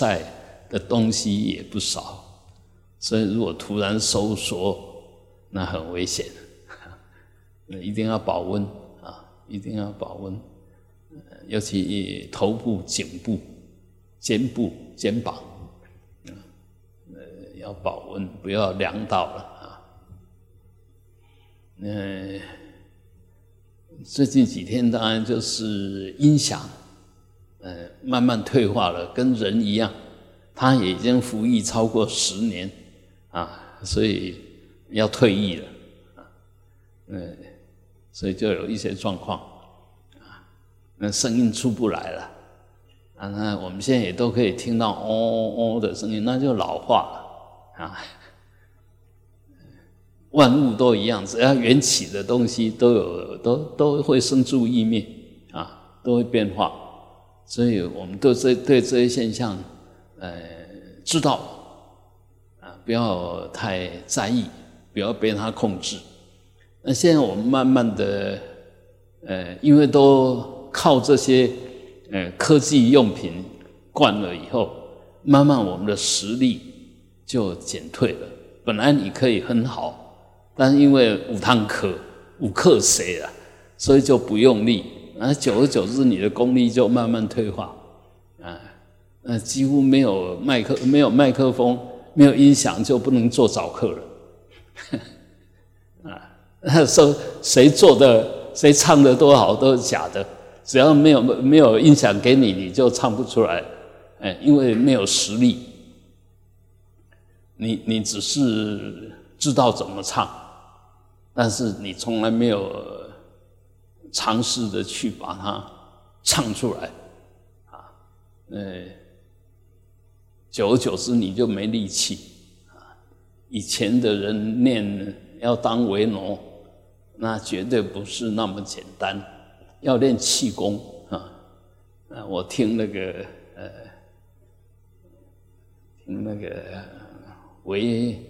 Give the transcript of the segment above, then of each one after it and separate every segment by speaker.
Speaker 1: 在的东西也不少，所以如果突然收缩，那很危险，那一定要保温啊，一定要保温，尤其头部、颈部、肩部、肩膀，呃，要保温，不要凉到了啊。嗯，最近几天当然就是音响。呃，慢慢退化了，跟人一样，他已经服役超过十年，啊，所以要退役了，啊，嗯，所以就有一些状况，啊，那声音出不来了，啊，那我们现在也都可以听到哦哦的声音，那就老化了，啊，万物都一样，只要缘起的东西都有，都都会生住异灭，啊，都会变化。所以我们对这对这些现象，呃，知道啊，不要太在意，不要被它控制。那现在我们慢慢的，呃，因为都靠这些呃科技用品惯了以后，慢慢我们的实力就减退了。本来你可以很好，但是因为五堂课五课谁了，所以就不用力。啊，久而久之，你的功力就慢慢退化，啊，那几乎没有麦克，没有麦克风，没有音响，就不能做早课了，啊，说谁做的，谁唱的多好都是假的，只要没有没有音响给你，你就唱不出来，哎，因为没有实力，你你只是知道怎么唱，但是你从来没有。尝试着去把它唱出来，啊，呃，久而久之你就没力气，啊，以前的人练要当维诺，那绝对不是那么简单，要练气功啊，啊，我听那个呃，听那个维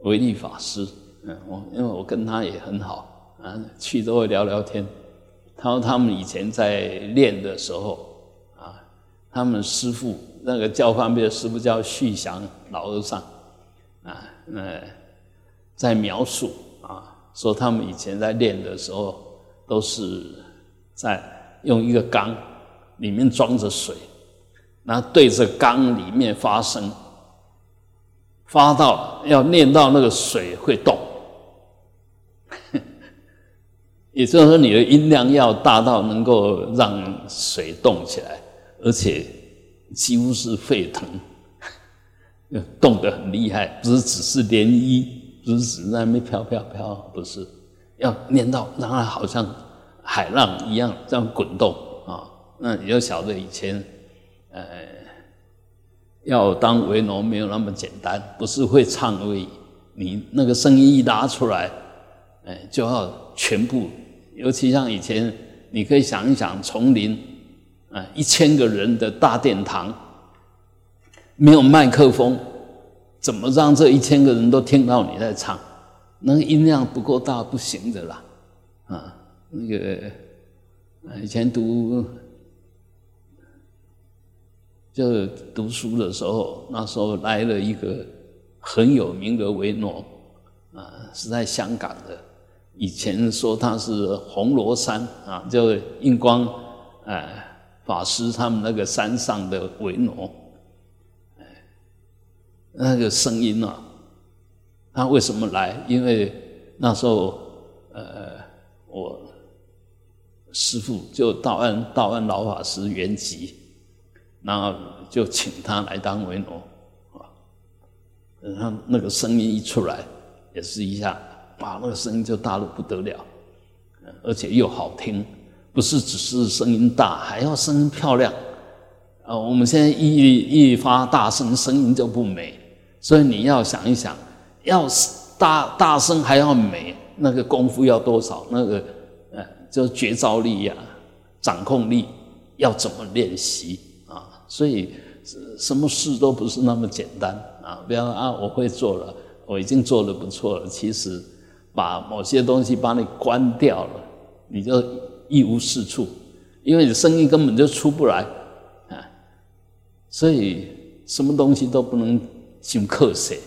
Speaker 1: 维利法师，嗯，我因为我跟他也很好。啊，去都会聊聊天。他说他们以前在练的时候，啊，他们师傅那个教方便的师傅叫旭祥老和尚，啊，那在描述啊，说他们以前在练的时候，都是在用一个缸，里面装着水，然后对着缸里面发声，发到要念到那个水会动。也就是说，你的音量要大到能够让水动起来，而且几乎是沸腾，动得很厉害，不是只是涟漪，不是只在那边飘飘飘，不是，要念到让它好像海浪一样这样滚动啊。那你就晓得以前，呃，要当维农没有那么简单，不是会唱而已，你那个声音一拉出来，哎，就要全部。尤其像以前，你可以想一想，丛林，啊，一千个人的大殿堂，没有麦克风，怎么让这一千个人都听到你在唱？那个音量不够大，不行的啦，啊，那个以前读就读书的时候，那时候来了一个很有名的维诺，啊，是在香港的。以前说他是红罗山啊，就印光哎法师他们那个山上的维诺，哎，那个声音啊，他为什么来？因为那时候呃，我师父就道安道安老法师圆寂，然后就请他来当维诺啊，然后那个声音一出来，也是一下。哇，那个声音就大的不得了，而且又好听，不是只是声音大，还要声音漂亮。啊，我们现在一一发大声，声音就不美，所以你要想一想，要大大声还要美，那个功夫要多少？那个，呃，就绝招力呀，掌控力要怎么练习啊？所以什么事都不是那么简单啊！不要啊，我会做了，我已经做的不错了，其实。把某些东西把你关掉了，你就一无是处，因为你声音根本就出不来啊。所以什么东西都不能去克谁。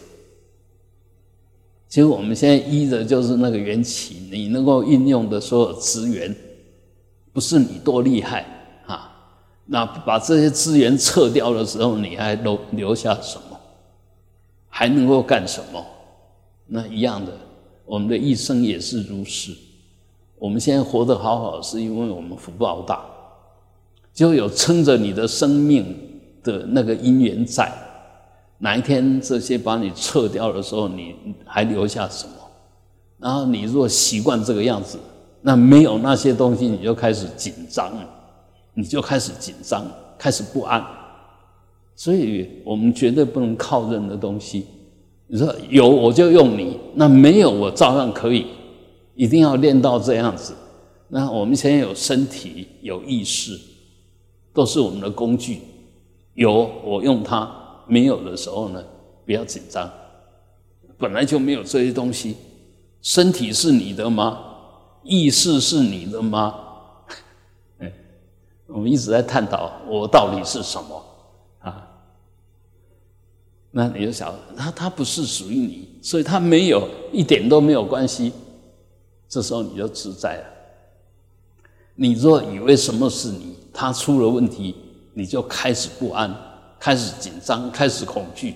Speaker 1: 其实我们现在依的就是那个缘起，你能够运用的所有资源，不是你多厉害啊。那把这些资源撤掉的时候，你还留留下什么？还能够干什么？那一样的，我们的一生也是如此。我们现在活得好好，是因为我们福报大，就有撑着你的生命的那个因缘在。哪一天这些把你撤掉的时候，你还留下什么？然后你若习惯这个样子，那没有那些东西，你就开始紧张，你就开始紧张，开始不安。所以我们绝对不能靠任何东西。你说有我就用你，那没有我照样可以。一定要练到这样子。那我们现在有身体、有意识，都是我们的工具。有我用它。没有的时候呢，不要紧张，本来就没有这些东西。身体是你的吗？意识是你的吗？哎，我们一直在探讨我到底是什么？那你就想，他他不是属于你，所以他没有一点都没有关系。这时候你就自在了。你若以为什么是你，他出了问题，你就开始不安。开始紧张，开始恐惧，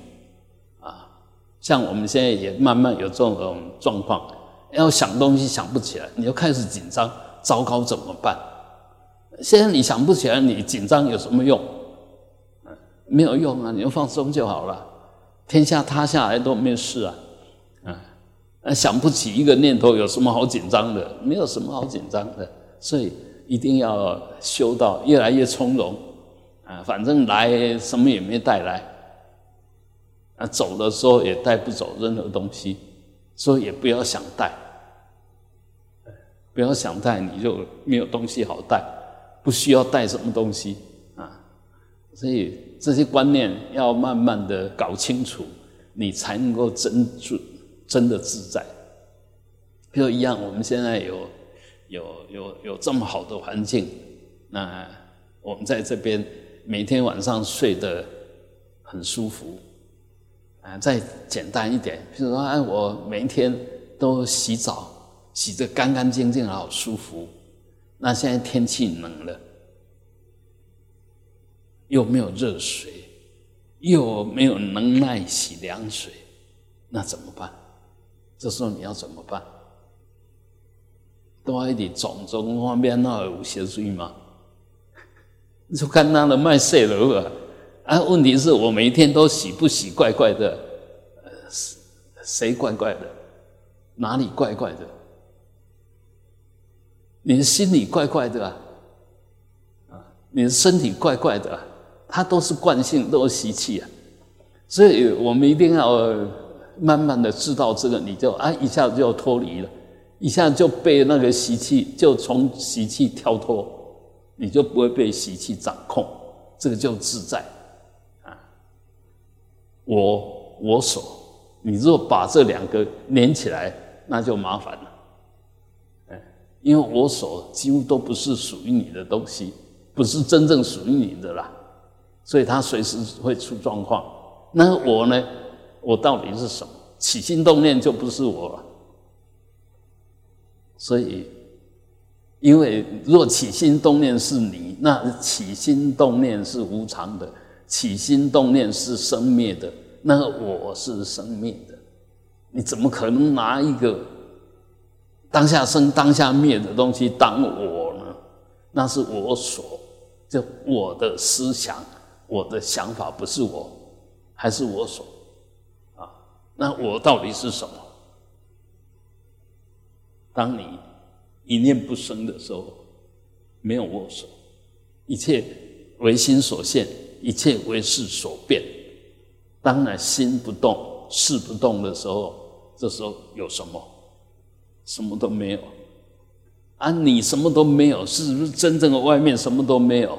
Speaker 1: 啊，像我们现在也慢慢有这种状况，要想东西想不起来，你就开始紧张，糟糕怎么办？现在你想不起来，你紧张有什么用？没有用啊，你就放松就好了，天下塌下来都没事啊，啊，想不起一个念头有什么好紧张的？没有什么好紧张的，所以一定要修到越来越从容。啊，反正来什么也没带来，啊，走的时候也带不走任何东西，所以也不要想带，不要想带，你就没有东西好带，不需要带什么东西啊，所以这些观念要慢慢的搞清楚，你才能够真住真的自在。就一样，我们现在有有有有这么好的环境，那我们在这边。每天晚上睡得很舒服，啊，再简单一点，比如说，哎，我每天都洗澡，洗得干干净净，好舒服。那现在天气冷了，又没有热水，又没有能耐洗凉水，那怎么办？这时候你要怎么办？多一点种种方面那有些水吗？你就看他的卖色楼啊？啊，问题是我每天都洗不洗怪怪的？谁怪怪的？哪里怪怪的？你的心里怪怪的啊？啊，你的身体怪怪的，它都是惯性，都是习气啊。所以我们一定要慢慢的知道这个，你就啊一下子就脱离了，一下就被那个习气就从习气跳脱。你就不会被习气掌控，这个就自在啊。我我所，你若把这两个连起来，那就麻烦了。哎，因为我所几乎都不是属于你的东西，不是真正属于你的啦，所以它随时会出状况。那我呢？我到底是什么？起心动念就不是我了，所以。因为若起心动念是你，那起心动念是无常的，起心动念是生灭的，那我是生灭的，你怎么可能拿一个当下生当下灭的东西当我呢？那是我所，就我的思想，我的想法不是我，还是我所啊？那我到底是什么？当你。一念不生的时候，没有我所，一切唯心所现，一切唯事所变。当然心不动，事不动的时候，这时候有什么？什么都没有。啊，你什么都没有，是不是真正的外面什么都没有？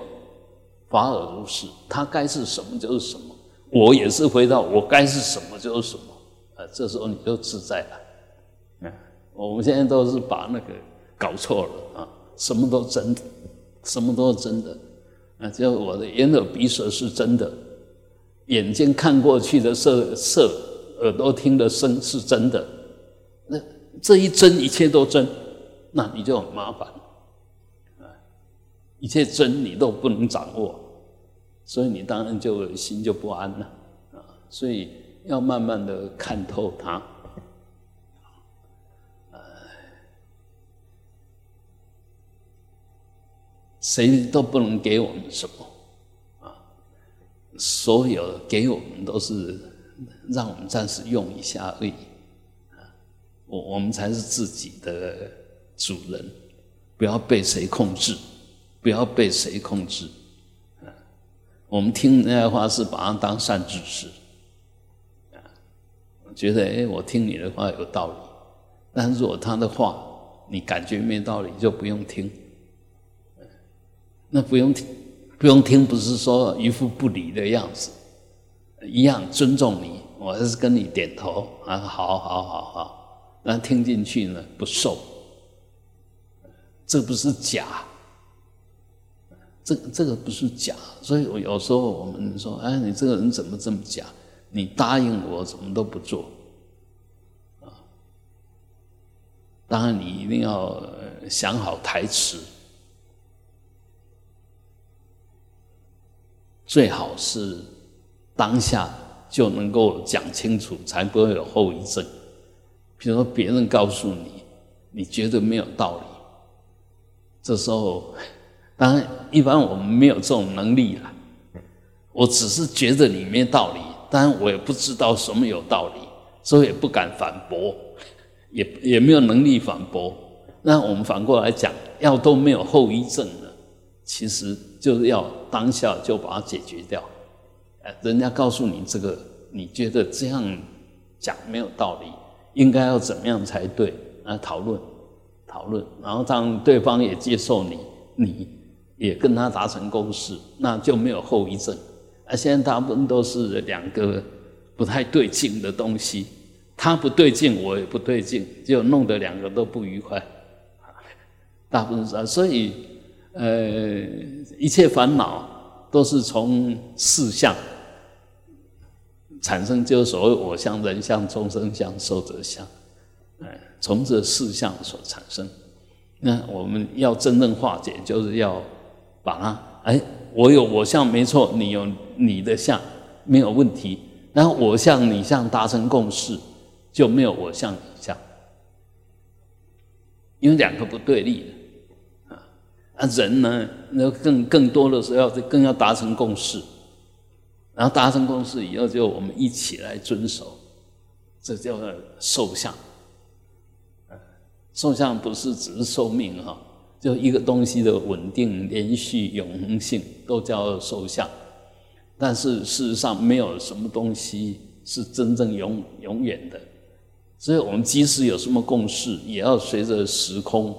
Speaker 1: 法尔如是，它该是什么就是什么。我也是回到我该是什么就是什么。啊，这时候你就自在了。嗯，我们现在都是把那个。搞错了啊！什么都真的，什么都真的啊！就我的眼耳鼻舌是真的，眼睛看过去的色色，耳朵听的声是真的，那这一真，一切都真，那你就很麻烦，一切真理都不能掌握，所以你当然就心就不安了，啊，所以要慢慢的看透它。谁都不能给我们什么，啊，所有给我们都是让我们暂时用一下而已，啊，我我们才是自己的主人，不要被谁控制，不要被谁控制，我们听那些话是把它当善知识，觉得哎，我听你的话有道理，但如果他的话你感觉没道理，就不用听。那不用听，不用听，不是说一副不理的样子，一样尊重你，我还是跟你点头。啊，好好好好，那听进去呢不受，这不是假，这这个不是假，所以我有时候我们说，哎，你这个人怎么这么假？你答应我什么都不做，啊，当然你一定要想好台词。最好是当下就能够讲清楚，才不会有后遗症。比如说，别人告诉你，你觉得没有道理，这时候，当然一般我们没有这种能力了。我只是觉得你没道理，当然我也不知道什么有道理，所以也不敢反驳，也也没有能力反驳。那我们反过来讲，要都没有后遗症了，其实。就是要当下就把它解决掉，哎，人家告诉你这个，你觉得这样讲没有道理，应该要怎么样才对？啊，讨论，讨论，然后让对方也接受你，你也跟他达成共识，那就没有后遗症。啊，现在大部分都是两个不太对劲的东西，他不对劲，我也不对劲，就弄得两个都不愉快。大部分是，所以。呃，一切烦恼都是从四相产生，就是所谓我相、人相、众生相、寿者相，哎，从这四相所产生。那我们要真正化解，就是要把它，哎，我有我相没错，你有你的相没有问题，然后我相你相达成共识，就没有我相你相，因为两个不对立的。啊，那人呢，那更更多的时候要更要达成共识，然后达成共识以后，就我们一起来遵守，这叫寿相。寿相不是只是寿命哈，就一个东西的稳定、连续、永恒性都叫寿相。但是事实上，没有什么东西是真正永永远的，所以我们即使有什么共识，也要随着时空。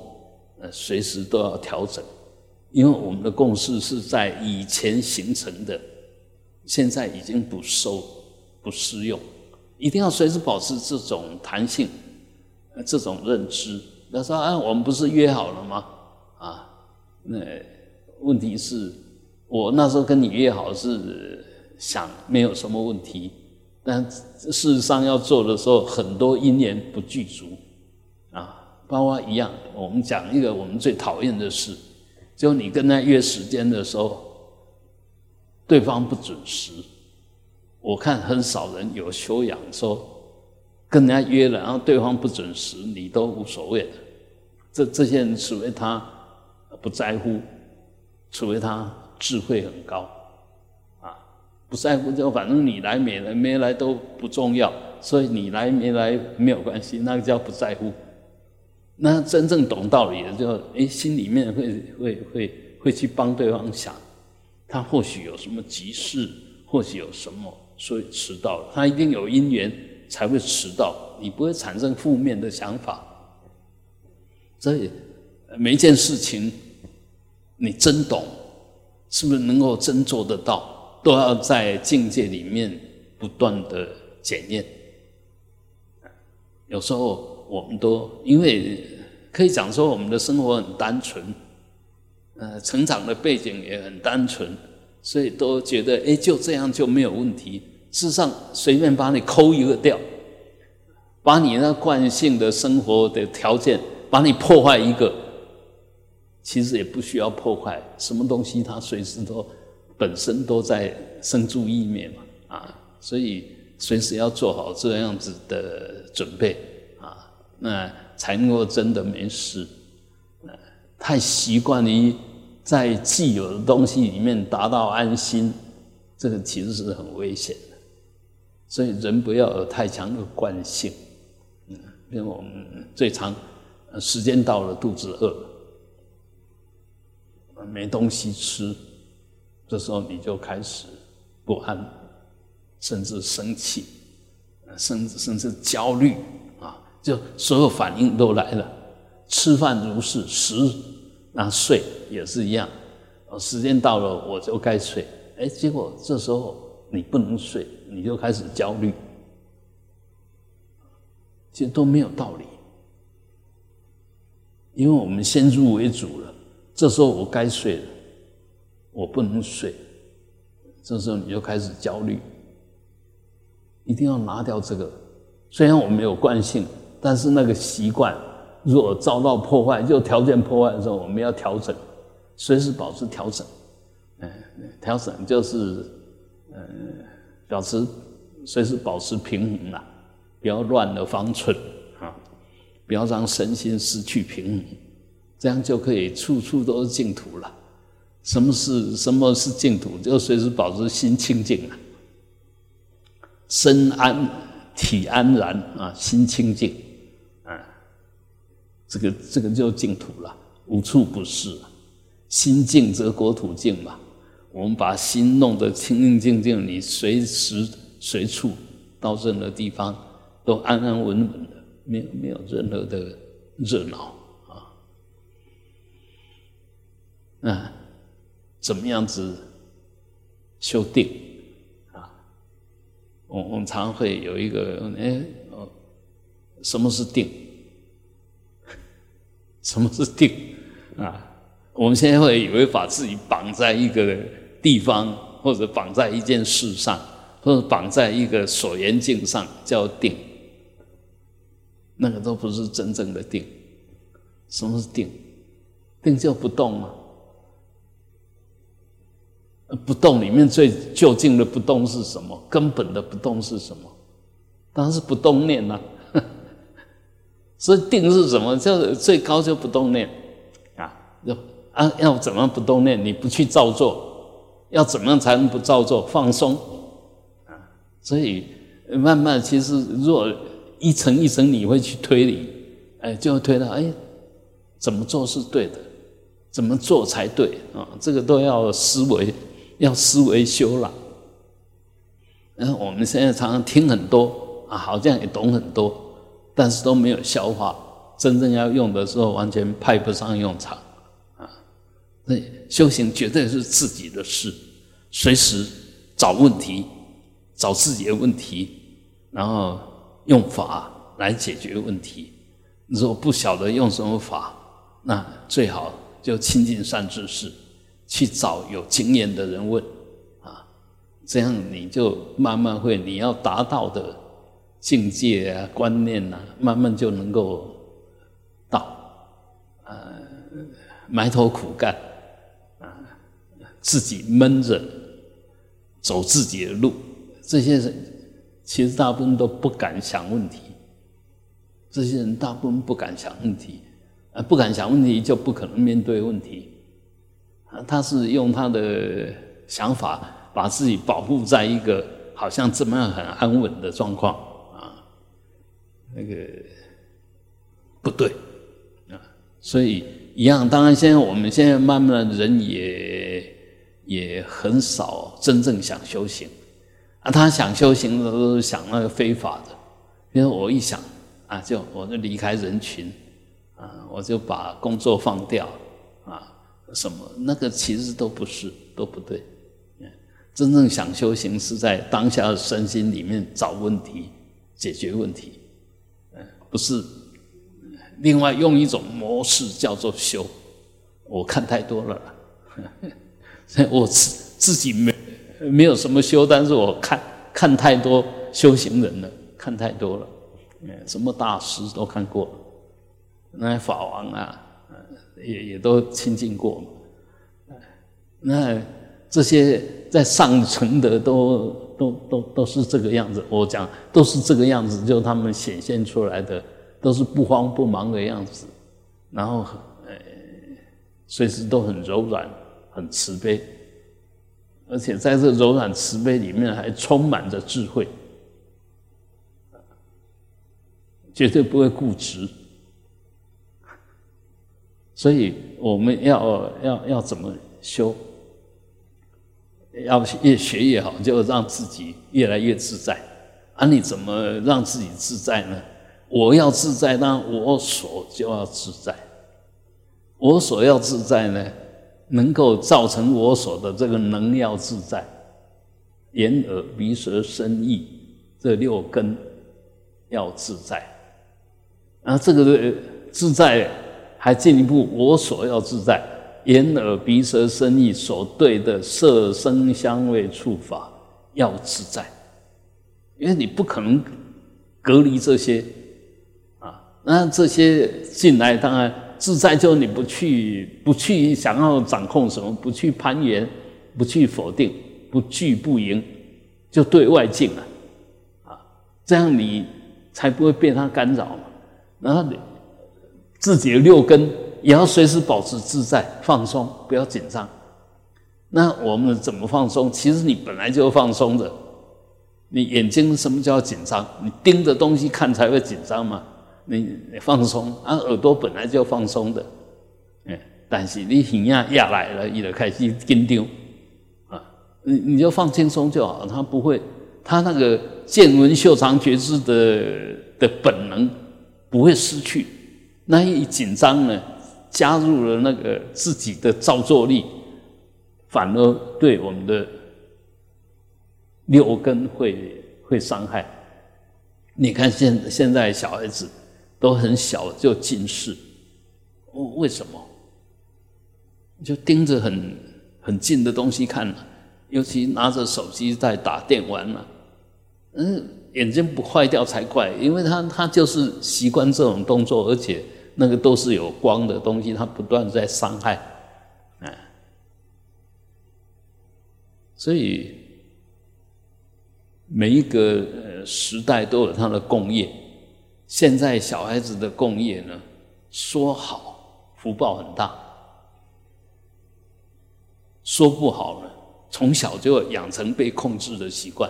Speaker 1: 呃，随时都要调整，因为我们的共识是在以前形成的，现在已经不收、不适用，一定要随时保持这种弹性、这种认知。他说：“啊，我们不是约好了吗？啊，那问题是，我那时候跟你约好是想没有什么问题，但事实上要做的时候，很多因缘不具足。”啊包括一样，我们讲一个我们最讨厌的事，就你跟他约时间的时候，对方不准时。我看很少人有修养，说跟人家约了，然后对方不准时，你都无所谓的。这这些人，除非他不在乎，除非他智慧很高，啊，不在乎就反正你来没来没来都不重要，所以你来没来没有关系，那个叫不在乎。那真正懂道理的，就哎，心里面会会会会去帮对方想，他或许有什么急事，或许有什么，所以迟到了。他一定有因缘才会迟到，你不会产生负面的想法。所以每一件事情，你真懂，是不是能够真做得到，都要在境界里面不断的检验。有时候。我们都因为可以讲说，我们的生活很单纯，呃，成长的背景也很单纯，所以都觉得哎，就这样就没有问题。事实上，随便把你抠一个掉，把你那惯性的生活的条件，把你破坏一个，其实也不需要破坏。什么东西它随时都本身都在生住意灭嘛啊，所以随时要做好这样子的准备啊，那才能够真的没事。太习惯于。在既有的东西里面达到安心，这个其实是很危险的。所以人不要有太强的惯性。嗯，因为我们最长时间到了，肚子饿，没东西吃，这时候你就开始不安，甚至生气，甚至甚至焦虑啊，就所有反应都来了。吃饭如是，食。那睡也是一样，时间到了我就该睡，哎，结果这时候你不能睡，你就开始焦虑，其实都没有道理，因为我们先入为主了。这时候我该睡了，我不能睡，这时候你就开始焦虑，一定要拿掉这个。虽然我们有惯性，但是那个习惯。如果遭到破坏，就条件破坏的时候，我们要调整，随时保持调整。嗯，调整就是，嗯，保持随时保持平衡啦，不要乱了方寸啊，不要让身心失去平衡，这样就可以处处都是净土了。什么是什么是净土？就随时保持心清净啊，身安体安然啊，心清净啊。这个这个就净土了，无处不是。心净则国土净嘛。我们把心弄得清清净净，你随时随处到任何地方都安安稳稳的，没有没有任何的热闹啊怎么样子修定啊？我我们常会有一个哎哦，什么是定？什么是定啊？我们现在会以为把自己绑在一个地方，或者绑在一件事上，或者绑在一个所缘境上叫定，那个都不是真正的定。什么是定？定就不动吗？不动里面最究竟的不动是什么？根本的不动是什么？当然是不动念呐。所以定是什么？就最高就不动念，啊，要啊要怎么不动念？你不去造作，要怎么样才能不造作？放松，啊，所以慢慢其实若一层一层你会去推理，哎，就会推到哎，怎么做是对的？怎么做才对？啊，这个都要思维，要思维修了。然后我们现在常常听很多啊，好像也懂很多。但是都没有消化，真正要用的时候完全派不上用场，啊！那修行绝对是自己的事，随时找问题，找自己的问题，然后用法来解决问题。如果不晓得用什么法，那最好就亲近善知识，去找有经验的人问，啊，这样你就慢慢会你要达到的。境界啊，观念呐，慢慢就能够到，呃，埋头苦干，啊，自己闷着走自己的路，这些人其实大部分都不敢想问题，这些人大部分不敢想问题，啊，不敢想问题就不可能面对问题，他是用他的想法把自己保护在一个好像怎么样很安稳的状况啊。那个不对啊，所以一样。当然，现在我们现在慢慢的人也也很少真正想修行啊。他想修行的都是想那个非法的，因为我一想啊，就我就离开人群啊，我就把工作放掉，什么那个其实都不是，都不对。真正想修行是在当下的身心里面找问题，解决问题。不是，另外用一种模式叫做修，我看太多了，我自自己没没有什么修，但是我看看太多修行人了，看太多了，什么大师都看过，那些法王啊，也也都亲近过，那这些在上层的都都都都是这个样子，我讲都是这个样子，就他们显现出来的都是不慌不忙的样子，然后呃随时都很柔软。很慈悲，而且在这柔软慈悲里面还充满着智慧，绝对不会固执。所以我们要要要怎么修？要越学越好，就让自己越来越自在。啊，你怎么让自己自在呢？我要自在，那我所就要自在。我所要自在呢？能够造成我所的这个能要自在，眼耳鼻舌身意这六根要自在，啊，这个自在还进一步，我所要自在，眼耳鼻舌身意所对的色声香味触法要自在，因为你不可能隔离这些啊，那这些进来当然。自在就你不去不去想要掌控什么，不去攀援，不去否定，不惧不迎，就对外境啊，啊，这样你才不会被他干扰嘛。然后你自己的六根也要随时保持自在放松，不要紧张。那我们怎么放松？其实你本来就放松的。你眼睛什么叫紧张？你盯着东西看才会紧张嘛。你你放松，啊，耳朵本来就放松的，哎，但是你耳压压来了，你就开始紧张，啊，你你就放轻松就好，他不会，他那个见闻嗅尝觉知的的本能不会失去，那一紧张呢，加入了那个自己的造作力，反而对我们的六根会会伤害。你看现现在小孩子。都很小就近视，为什么？就盯着很很近的东西看，尤其拿着手机在打电玩嘛，嗯，眼睛不坏掉才怪，因为他他就是习惯这种动作，而且那个都是有光的东西，它不断在伤害，啊，所以每一个呃时代都有它的工业。现在小孩子的共业呢，说好福报很大，说不好呢，从小就养成被控制的习惯，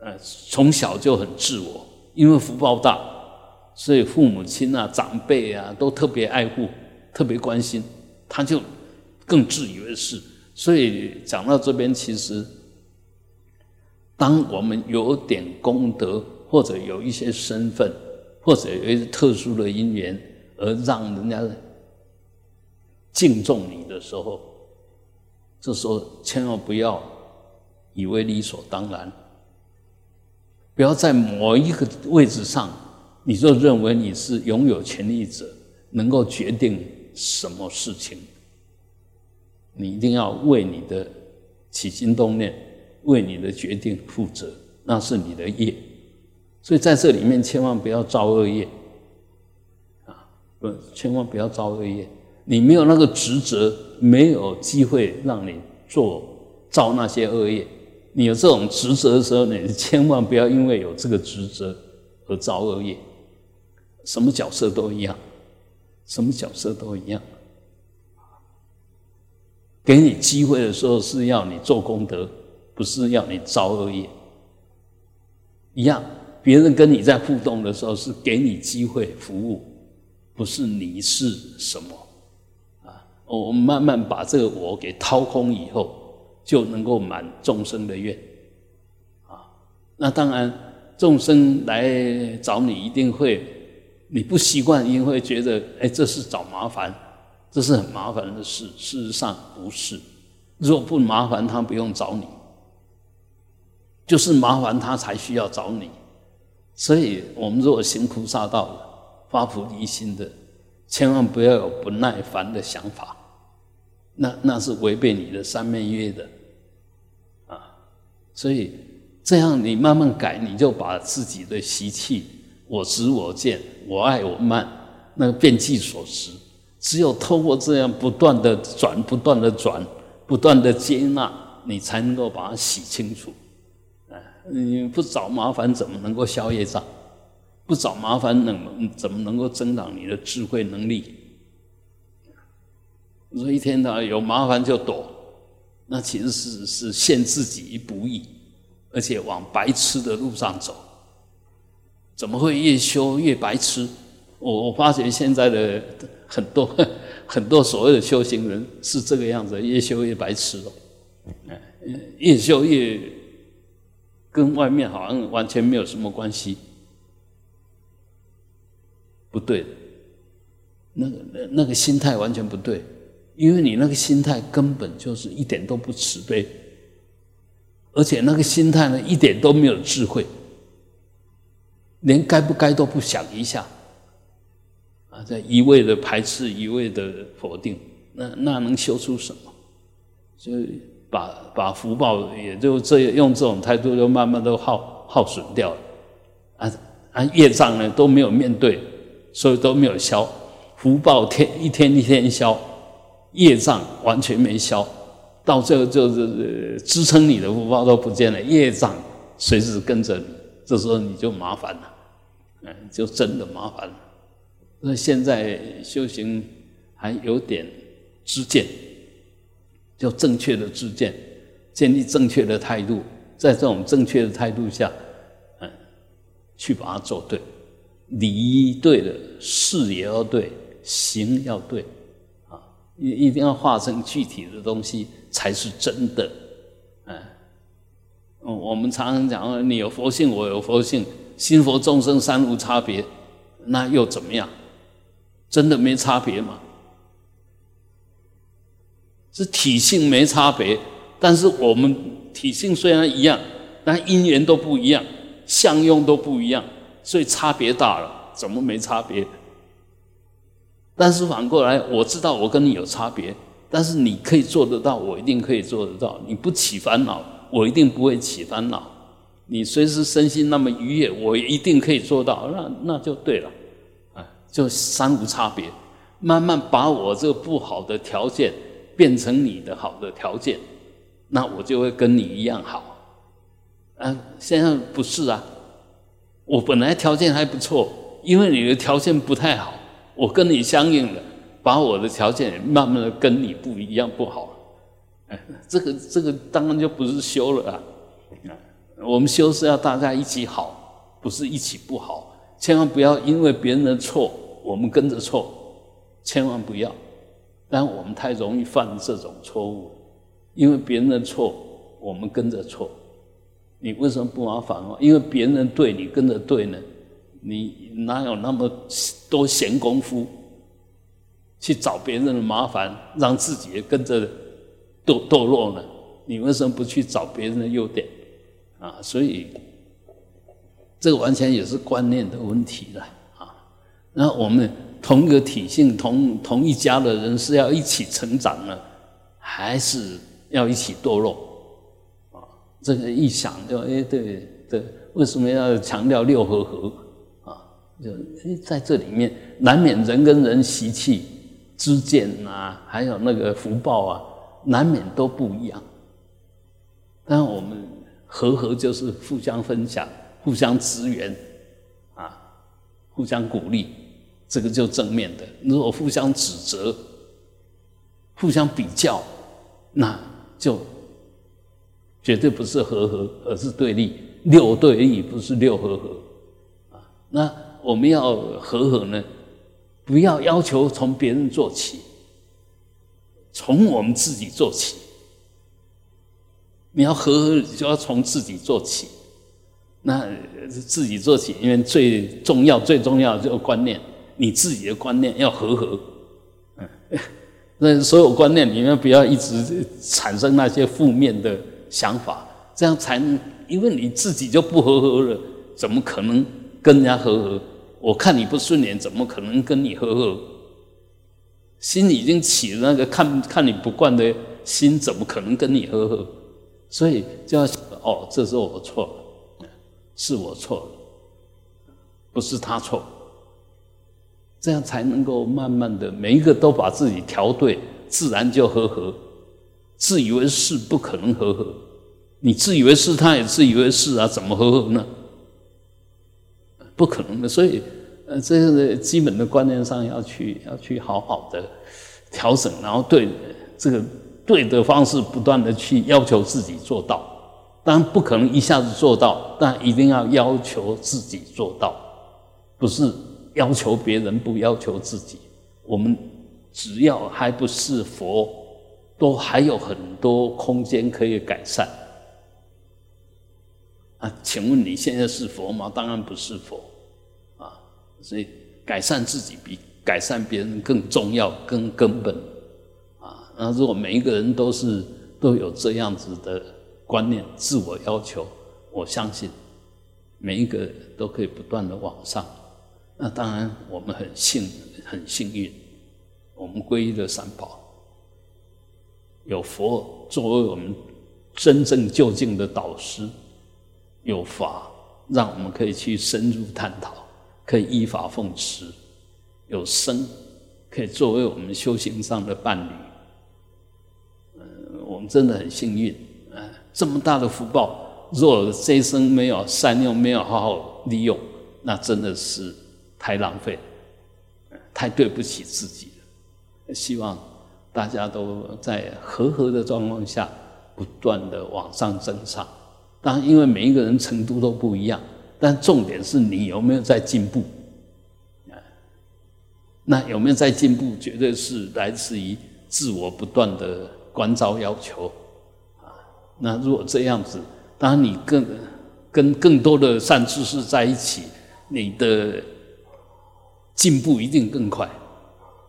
Speaker 1: 呃，从小就很自我，因为福报大，所以父母亲啊、长辈啊都特别爱护、特别关心，他就更自以为是。所以讲到这边，其实当我们有点功德。或者有一些身份，或者有一些特殊的因缘，而让人家敬重你的时候，这时候千万不要以为理所当然，不要在某一个位置上，你就认为你是拥有权力者，能够决定什么事情。你一定要为你的起心动念，为你的决定负责，那是你的业。所以在这里面，千万不要造恶业，啊，不，千万不要造恶业。你没有那个职责，没有机会让你做造那些恶业。你有这种职责的时候，你千万不要因为有这个职责而造恶业。什么角色都一样，什么角色都一样。给你机会的时候是要你做功德，不是要你造恶业，一样。别人跟你在互动的时候，是给你机会服务，不是你是什么啊？我们慢慢把这个我给掏空以后，就能够满众生的愿啊。那当然，众生来找你，一定会你不习惯，一定会觉得，哎，这是找麻烦，这是很麻烦的事。事实上不是，若不麻烦，他不用找你，就是麻烦他才需要找你。所以，我们若行菩萨道的、发菩提心的，千万不要有不耐烦的想法，那那是违背你的三昧约的啊。所以这样你慢慢改，你就把自己的习气，我执我见，我爱我慢，那个变计所识，只有透过这样不断的转，不断的转，不断的接纳，你才能够把它洗清楚。哎，你不找麻烦，怎么能够消业障？不找麻烦，能怎么能够增长你的智慧能力？说一天到有麻烦就躲，那其实是是陷自己于不义，而且往白痴的路上走。怎么会越修越白痴？我我发觉现在的很多 很多所谓的修行人是这个样子，越修越白痴了。哎，越修越跟外面好像完全没有什么关系。不对，那个那那个心态完全不对，因为你那个心态根本就是一点都不慈悲，而且那个心态呢一点都没有智慧，连该不该都不想一下，啊，在一味的排斥，一味的否定，那那能修出什么？所以把把福报也就这用这种态度，就慢慢都耗耗损掉了，啊啊业障呢都没有面对。所以都没有消，福报天一天一天消，业障完全没消，到最后就是支撑你的福报都不见了，业障随时跟着你，这时候你就麻烦了，嗯，就真的麻烦了。那现在修行还有点知见，就正确的知见，建立正确的态度，在这种正确的态度下，嗯，去把它做对。理对了，事也要对，行要对，啊，一一定要化成具体的东西才是真的，我们常常讲，你有佛性，我有佛性，心佛众生三无差别，那又怎么样？真的没差别吗？是体性没差别，但是我们体性虽然一样，但因缘都不一样，相用都不一样。所以差别大了，怎么没差别？但是反过来，我知道我跟你有差别，但是你可以做得到，我一定可以做得到。你不起烦恼，我一定不会起烦恼。你随时身心那么愉悦，我一定可以做到。那那就对了，啊，就三无差别。慢慢把我这个不好的条件变成你的好的条件，那我就会跟你一样好。啊，现在不是啊。我本来条件还不错，因为你的条件不太好，我跟你相应了，把我的条件慢慢的跟你不一样不好，这个这个当然就不是修了啊，啊，我们修是要大家一起好，不是一起不好，千万不要因为别人的错，我们跟着错，千万不要，但我们太容易犯这种错误，因为别人的错，我们跟着错。你为什么不麻烦哦因为别人对你跟着对呢，你哪有那么多闲工夫去找别人的麻烦，让自己也跟着堕堕落呢？你为什么不去找别人的优点啊？所以这个完全也是观念的问题了啊。那我们同一个体性、同同一家的人是要一起成长呢，还是要一起堕落？啊这个一想就哎，对对，为什么要强调六合合啊？就哎，在这里面难免人跟人习气、知见啊，还有那个福报啊，难免都不一样。但我们和合就是互相分享、互相支援啊，互相鼓励，这个就正面的。如果互相指责、互相比较，那就。绝对不是和合，而是对立。六对立不是六和合啊。那我们要和合呢，不要要求从别人做起，从我们自己做起。你要和合，就要从自己做起。那自己做起，因为最重要、最重要的这个观念，你自己的观念要和合。嗯，那所有观念里面，不要一直产生那些负面的。想法，这样才能，因为你自己就不和合了，怎么可能跟人家和合？我看你不顺眼，怎么可能跟你和合？心已经起了那个看看你不惯的心，怎么可能跟你和合？所以就要想哦，这时候我错了，是我错了，不是他错，这样才能够慢慢的每一个都把自己调对，自然就和和。自以为是不可能和和，你自以为是，他也自以为是啊，怎么和和呢？不可能的。所以，呃，这个基本的观念上要去要去好好的调整，然后对这个对的方式不断的去要求自己做到。当然不可能一下子做到，但一定要要求自己做到，不是要求别人，不要求自己。我们只要还不是佛。都还有很多空间可以改善啊！请问你现在是佛吗？当然不是佛！所以改善自己比改善别人更重要、更根本啊！那如果每一个人都是都有这样子的观念、自我要求，我相信每一个都可以不断的往上。那当然，我们很幸很幸运，我们皈依了三宝。有佛作为我们真正就近的导师，有法让我们可以去深入探讨，可以依法奉持；有生可以作为我们修行上的伴侣。嗯，我们真的很幸运，啊，这么大的福报，若这一生没有善用，没有好好利用，那真的是太浪费，太对不起自己了。希望。大家都在和和的状况下不断的往上增长，当然，因为每一个人程度都不一样，但重点是你有没有在进步啊那有没有在进步，绝对是来自于自我不断的关照要求啊。那如果这样子，当你更跟更多的善知识在一起，你的进步一定更快。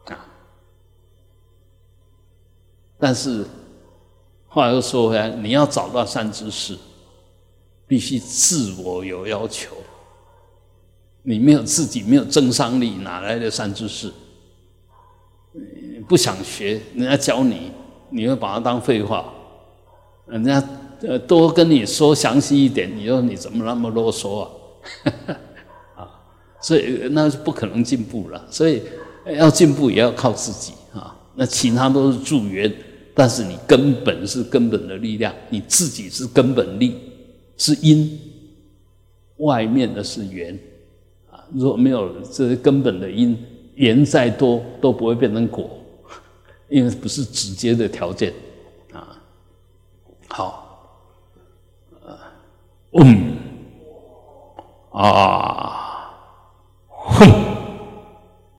Speaker 1: 啊但是话又说回来，你要找到善知识，必须自我有要求。你没有自己没有增商力，哪来的善知识？不想学，人家教你，你会把它当废话。人家呃多跟你说详细一点，你说你怎么那么啰嗦啊？啊，所以那是不可能进步了。所以要进步也要靠自己啊。那其他都是助缘。但是你根本是根本的力量，你自己是根本力，是因，外面的是缘，啊，如果没有这些根本的因，缘再多都不会变成果，因为不是直接的条件，啊，好，嗯，啊，哼。